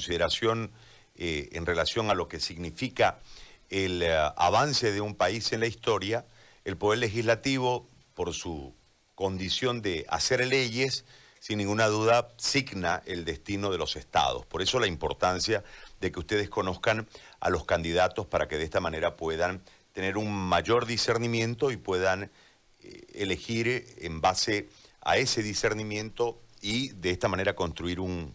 consideración eh, en relación a lo que significa el eh, avance de un país en la historia, el Poder Legislativo, por su condición de hacer leyes, sin ninguna duda signa el destino de los estados. Por eso la importancia de que ustedes conozcan a los candidatos para que de esta manera puedan tener un mayor discernimiento y puedan eh, elegir en base a ese discernimiento y de esta manera construir un,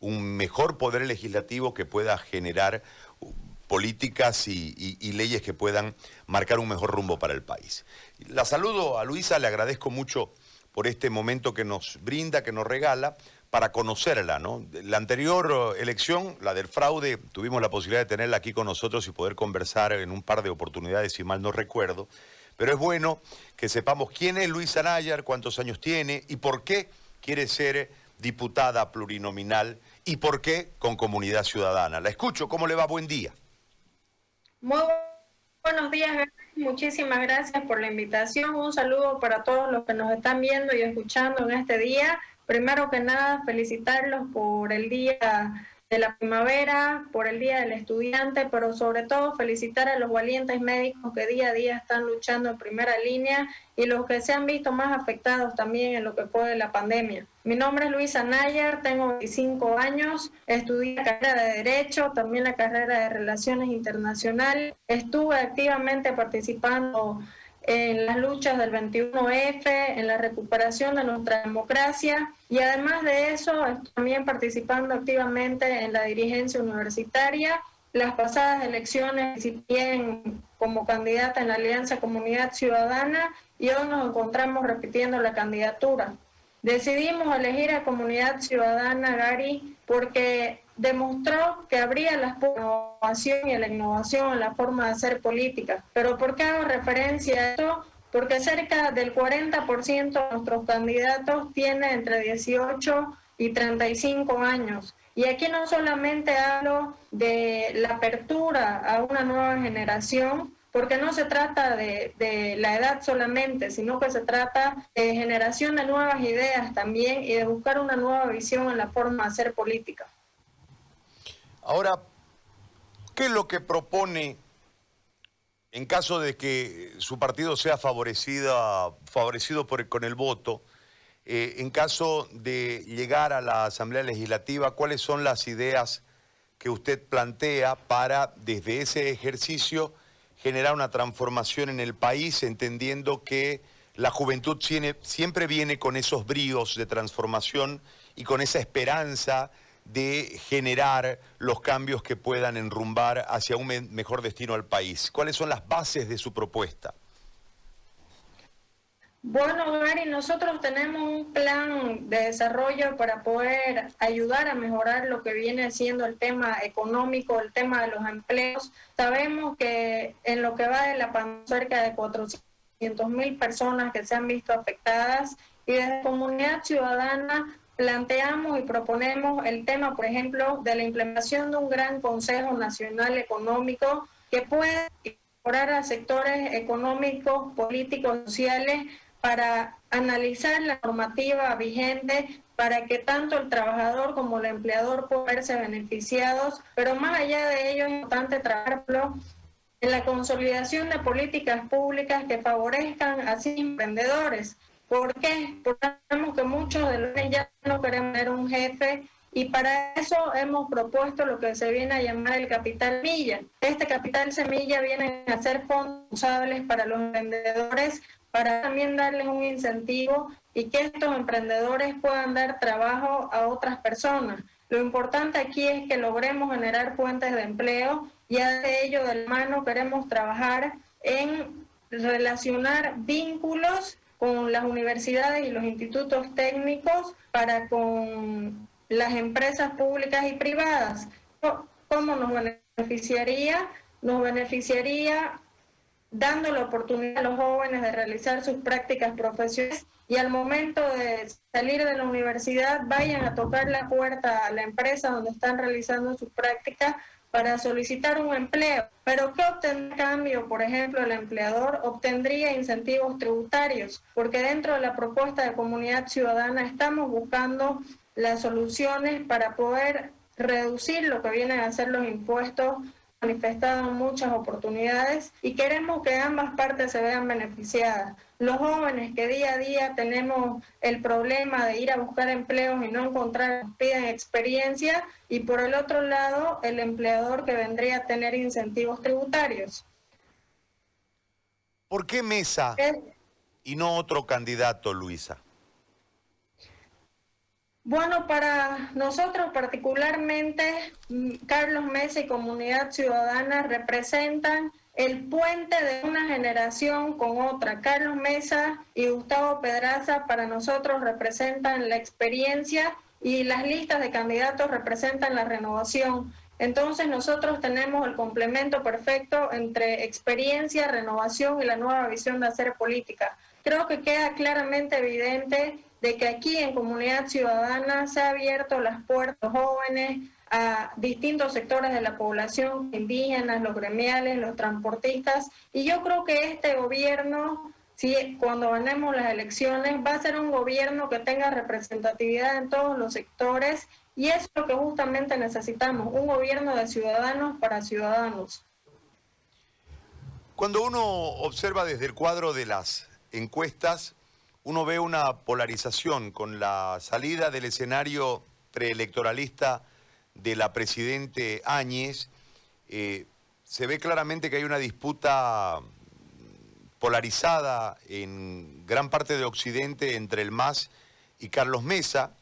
mejor poder legislativo que pueda generar uh, políticas y, leyes que puedan marcar un mejor rumbo para el país. La saludo a Luisa, le agradezco mucho por este momento que nos brinda, que nos regala, para conocerla, ¿no? La anterior elección, la del fraude, tuvimos la posibilidad de tenerla aquí con nosotros y poder conversar en un par de oportunidades, si mal no recuerdo. Pero es bueno que sepamos quién es Luisa Nayar, cuántos años tiene y por qué quiere ser diputada plurinominal y por qué con comunidad ciudadana. La escucho, ¿cómo le va? Buen día. Muy buenos días, muchísimas gracias por la invitación. Un saludo para todos los que nos están viendo y escuchando en este día. Primero que nada, felicitarlos por el día de la primavera, por el Día del Estudiante, pero sobre todo felicitar a los valientes médicos que día a día están luchando en primera línea y los que se han visto más afectados también en lo que fue la pandemia. Mi nombre es Luisa Nayer, tengo 25 años, estudié la carrera de Derecho, también la carrera de Relaciones Internacionales, estuve activamente participando en las luchas del 21F, en la recuperación de nuestra democracia y además de eso también participando activamente en la dirigencia universitaria. Las pasadas elecciones bien como candidata en la Alianza Comunidad Ciudadana y hoy nos encontramos repitiendo la candidatura. Decidimos elegir a Comunidad Ciudadana Gary porque demostró que habría la innovación y la innovación la forma de hacer política. Pero ¿por qué hago referencia a esto? Porque cerca del 40% de nuestros candidatos tiene entre 18 y 35 años. Y aquí no solamente hablo de la apertura a una nueva generación, porque no se trata de, de, la edad solamente, sino que se trata de generación de nuevas ideas también y de buscar una nueva visión en la forma de hacer política. Ahora, ¿qué es lo que propone en caso de que su partido sea favorecido, favorecido por, con el voto? Eh, en caso de llegar a la Asamblea Legislativa, ¿cuáles son las ideas que usted plantea para, desde ese ejercicio, generar una transformación en el país, entendiendo que la juventud siempre viene con esos bríos de transformación y con esa esperanza de generar los cambios que puedan enrumbar hacia un mejor destino al país? ¿Cuáles son las bases de su propuesta? Bueno, Gary, nosotros tenemos un plan de desarrollo para poder ayudar a mejorar lo que viene siendo el tema económico, el tema de los empleos. Sabemos que en lo que va de la pandemia, cerca de 400 mil personas que se han visto afectadas y desde Comunidad Ciudadana planteamos y proponemos el tema, por ejemplo, de la implementación de un gran Consejo Nacional Económico que pueda incorporar a sectores económicos, políticos, sociales para analizar la normativa vigente para que tanto el trabajador como el empleador puedan verse beneficiados, pero más allá de ello es importante trabajarlo en la consolidación de políticas públicas que favorezcan a los emprendedores ¿Por qué? Porque sabemos que muchos de los ya no queremos tener un jefe y para eso hemos propuesto lo que se viene a llamar el capital semilla. Este capital semilla viene a ser fondos para los vendedores, para también darles un incentivo y que estos emprendedores puedan dar trabajo a otras personas. Lo importante aquí es que logremos generar fuentes de empleo y de ello de la mano queremos trabajar en relacionar vínculos con las universidades y los institutos técnicos para con las empresas públicas y privadas. ¿Cómo nos beneficiaría? Nos beneficiaría dando la oportunidad a los jóvenes de realizar sus prácticas profesionales y al momento de salir de la universidad vayan a tocar la puerta a la empresa donde están realizando sus prácticas para solicitar un empleo. Pero ¿qué obtendría cambio? Por ejemplo, el empleador obtendría incentivos tributarios, porque dentro de la propuesta de comunidad ciudadana estamos buscando las soluciones para poder reducir lo que vienen a ser los impuestos manifestado muchas oportunidades y queremos que ambas partes se vean beneficiadas. Los jóvenes que día a día tenemos el problema de ir a buscar empleos y no encontrar, piden experiencia y por el otro lado el empleador que vendría a tener incentivos tributarios. ¿Por qué Mesa y no otro candidato, Luisa? Bueno, para nosotros particularmente, mm, Carlos Mesa y Comunidad Ciudadana representan el puente de una generación con otra. Carlos Mesa y Gustavo Pedraza para nosotros representan la experiencia y las listas de candidatos representan la renovación. Entonces nosotros tenemos el complemento perfecto entre experiencia, renovación y la nueva visión de hacer política. Creo que queda claramente evidente de que aquí en Comunidad Ciudadana se ha abierto las puertas a jóvenes, a distintos sectores de la población, indígenas, los gremiales, los transportistas, y yo creo que este gobierno, si cuando ganemos las elecciones, va a ser un gobierno que tenga representatividad en todos los sectores, y es lo que justamente necesitamos, un gobierno de ciudadanos para ciudadanos. Cuando uno observa desde el cuadro de las encuestas, uno ve una polarización con la salida del escenario preelectoralista de la presidente Áñez. Eh, se ve claramente que hay una disputa polarizada en gran parte de Occidente entre el MAS y Carlos Mesa.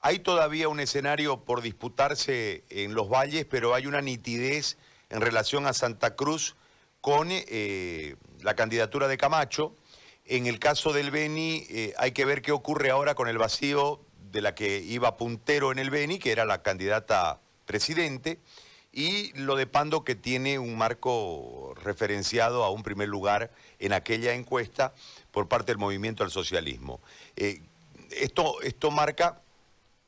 Hay todavía un escenario por disputarse en los valles, pero hay una nitidez en relación a Santa Cruz con eh, la candidatura de Camacho. En el caso del Beni, eh, hay que ver qué ocurre ahora con el vacío de la que iba puntero en el Beni, que era la candidata presidente, y lo de Pando, que tiene un marco referenciado a un primer lugar en aquella encuesta por parte del movimiento al socialismo. Eh, esto, esto marca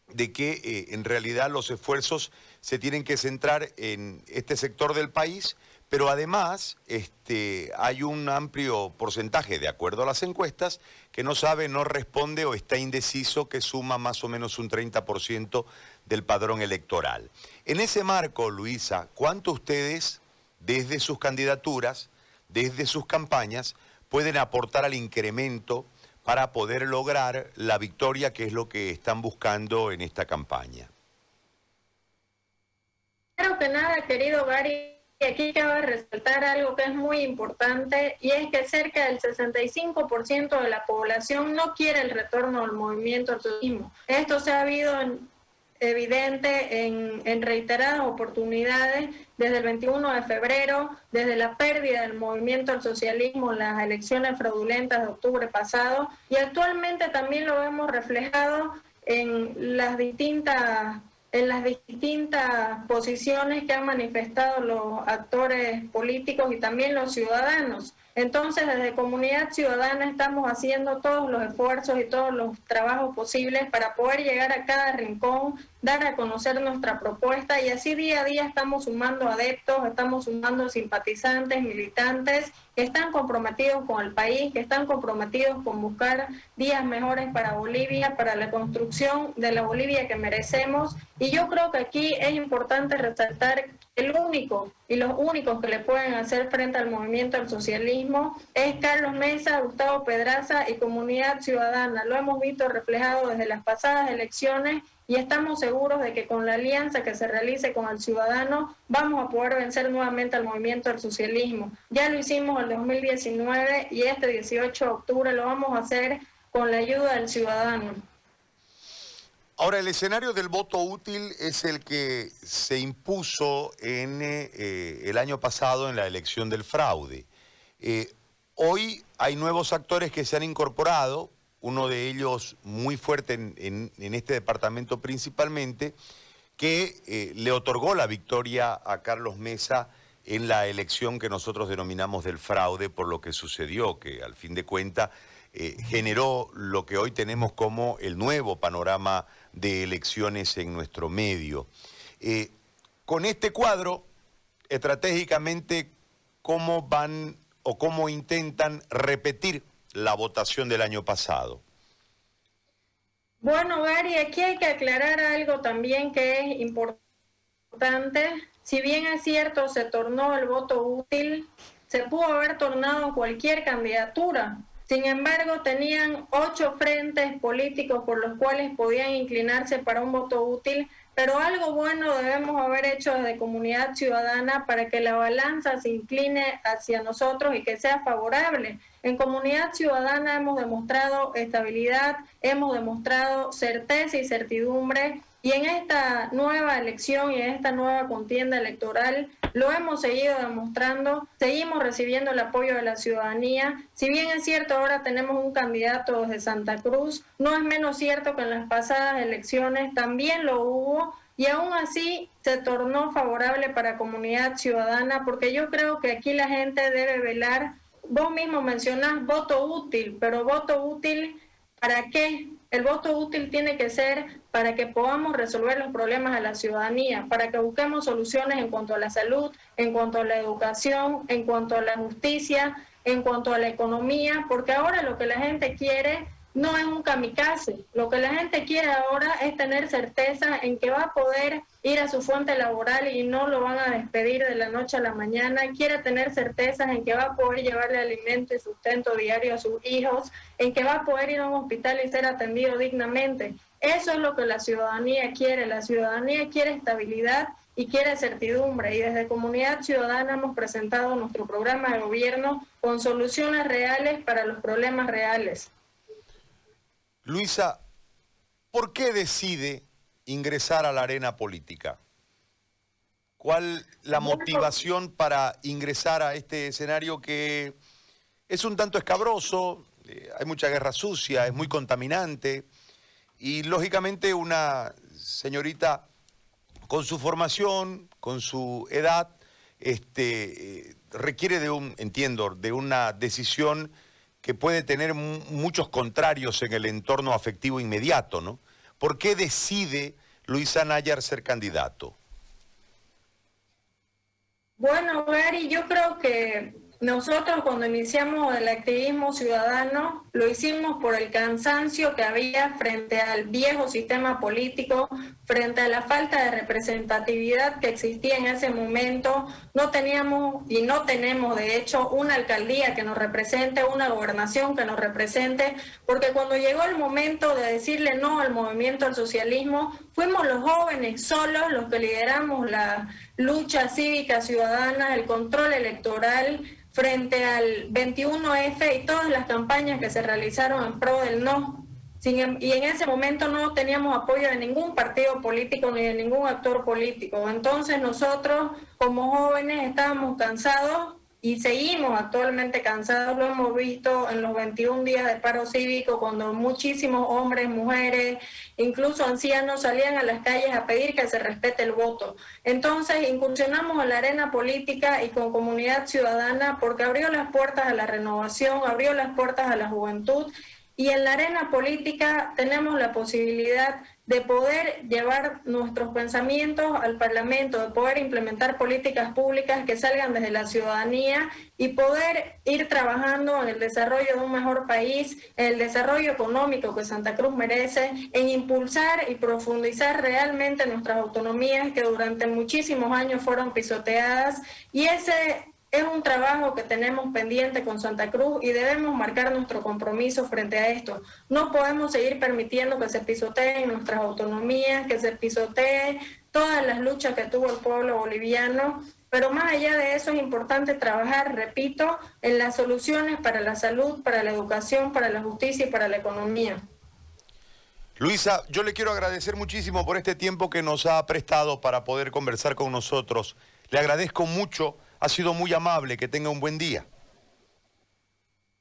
de que eh, en realidad los esfuerzos se tienen que centrar en este sector del país, pero además este, hay un amplio porcentaje, de acuerdo a las encuestas, que no sabe, no responde o está indeciso, que suma más o menos un 30% del padrón electoral. En ese marco, Luisa, ¿cuánto ustedes, desde sus candidaturas, desde sus campañas, pueden aportar al incremento para poder lograr la victoria que es lo que están buscando en esta campaña? Claro que nada, querido Gary, aquí cabe resaltar algo que es muy importante y es que cerca del 65% de la población no quiere el retorno al movimiento al turismo. Esto se ha habido evidente en, en, reiteradas oportunidades desde el 21 de febrero, desde la pérdida del movimiento al socialismo en las elecciones fraudulentas de octubre pasado y actualmente también lo vemos reflejado en las distintas en las distintas posiciones que han manifestado los actores políticos y también los ciudadanos. Entonces, desde Comunidad Ciudadana estamos haciendo todos los esfuerzos y todos los trabajos posibles para poder llegar a cada rincón, dar a conocer nuestra propuesta y así día a día estamos sumando adeptos, estamos sumando simpatizantes, militantes que están comprometidos con el país, que están comprometidos con buscar días mejores para Bolivia, para la construcción de la Bolivia que merecemos. Y yo creo que aquí es importante resaltar el único y los únicos que le pueden hacer frente al movimiento del socialismo es Carlos Mesa, Gustavo Pedraza y Comunidad Ciudadana. Lo hemos visto reflejado desde las pasadas elecciones y estamos seguros de que con la alianza que se realice con el ciudadano vamos a poder vencer nuevamente al movimiento del socialismo. Ya lo hicimos en 2019 y este 18 de octubre lo vamos a hacer con la ayuda del ciudadano. Ahora, el escenario del voto útil es el que se impuso en eh, el año pasado en la elección del fraude. Eh, hoy hay nuevos actores que se han incorporado, uno de ellos muy fuerte en, este departamento principalmente, que eh, le otorgó la victoria a Carlos Mesa en la elección que nosotros denominamos del fraude por lo que sucedió, que al fin de cuentas generó lo que hoy tenemos como el nuevo panorama de elecciones en nuestro medio. Eh, con este cuadro, estratégicamente, ¿cómo van o cómo intentan repetir la votación del año pasado? Bueno, Gary, aquí hay que aclarar algo también que es importante. Si bien es cierto, se tornó el voto útil, se pudo haber tornado cualquier candidatura. Sin embargo, tenían ocho frentes políticos por los cuales podían inclinarse para un voto útil, pero algo bueno debemos haber hecho desde comunidad ciudadana para que la balanza se incline hacia nosotros y que sea favorable. En comunidad ciudadana hemos demostrado estabilidad, hemos demostrado certeza y certidumbre y en esta nueva elección y en esta nueva contienda electoral lo hemos seguido demostrando, seguimos recibiendo el apoyo de la ciudadanía. Si bien es cierto ahora tenemos un candidato desde Santa Cruz, no es menos cierto que en las pasadas elecciones también lo hubo y aún así se tornó favorable para comunidad ciudadana porque yo creo que aquí la gente debe velar. Vos mismo mencionás voto útil, pero voto útil ¿para qué? El voto útil tiene que ser para que podamos resolver los problemas de la ciudadanía, para que busquemos soluciones en cuanto a la salud, en cuanto a la educación, en cuanto a la justicia, en cuanto a la economía, porque ahora lo que la gente quiere no es un kamikaze. Lo que la gente quiere ahora es tener certeza en que va a poder ir a su fuente laboral y no lo van a despedir de la noche a la mañana. Quiere tener certezas en que va a poder llevarle alimento y sustento diario a sus hijos, en que va a poder ir a un hospital y ser atendido dignamente. Eso es lo que la ciudadanía quiere. La ciudadanía quiere estabilidad y quiere certidumbre. Y desde Comunidad Ciudadana hemos presentado nuestro programa de gobierno con soluciones reales para los problemas reales. Luisa, ¿por qué decide ingresar a la arena política? ¿Cuál la motivación para ingresar a este escenario que es un tanto escabroso, eh, hay mucha guerra sucia, es muy contaminante y lógicamente una señorita con su formación, con su edad, este, eh, requiere de un, entiendo, de una decisión que puede tener muchos contrarios en el entorno afectivo inmediato, ¿no? ¿Por qué decide Luisa Nayar ser candidato? Bueno, Gary, yo creo que nosotros cuando iniciamos el activismo ciudadano lo hicimos por el cansancio que había frente al viejo sistema político, frente a la falta de representatividad que existía en ese momento. No teníamos y no tenemos de hecho una alcaldía que nos represente, una gobernación que nos represente, porque cuando llegó el momento de decirle no al movimiento al socialismo, fuimos los jóvenes solos los que lideramos la lucha cívica ciudadana, el control electoral frente al 21F y todas las campañas que se realizaron en pro del no. Em, y en ese momento no teníamos apoyo de ningún partido político ni de ningún actor político. Entonces nosotros como jóvenes estábamos cansados y seguimos actualmente cansados, lo hemos visto en los 21 días de paro cívico, cuando muchísimos hombres, mujeres, incluso ancianos salían a las calles a pedir que se respete el voto. Entonces incursionamos en la arena política y con comunidad ciudadana porque abrió las puertas a la renovación, abrió las puertas a la juventud y en la arena política tenemos la posibilidad de poder llevar nuestros pensamientos al Parlamento, de poder implementar políticas públicas que salgan desde la ciudadanía y poder ir trabajando en el desarrollo de un mejor país, en el desarrollo económico que Santa Cruz merece, en impulsar y profundizar realmente nuestras autonomías que durante muchísimos años fueron pisoteadas. Y ese es un trabajo que tenemos pendiente con Santa Cruz y debemos marcar nuestro compromiso frente a esto. No podemos seguir permitiendo que se pisoteen nuestras autonomías, que se pisotee todas las luchas que tuvo el pueblo boliviano. Pero más allá de eso es importante trabajar, repito, en las soluciones para la salud, para la educación, para la justicia y para la economía. Luisa, yo le quiero agradecer muchísimo por este tiempo que nos ha prestado para poder conversar con nosotros. Le agradezco mucho ha sido muy amable, que tenga un buen día.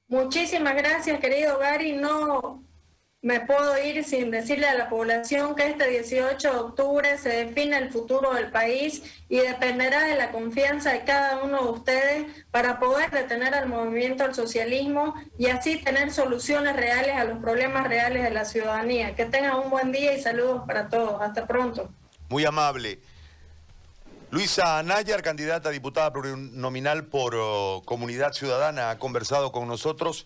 Muchísimas gracias, querido Gary. No me puedo ir sin decirle a la población que este 18 de octubre se define el futuro del país y dependerá de la confianza de cada uno de ustedes para poder detener al movimiento al socialismo y así tener soluciones reales a los problemas reales de la ciudadanía. Que tengan un buen día y saludos para todos. Hasta pronto. Muy amable. Luisa Anayar, candidata a diputada plurinominal por oh, Comunidad Ciudadana, ha conversado con nosotros.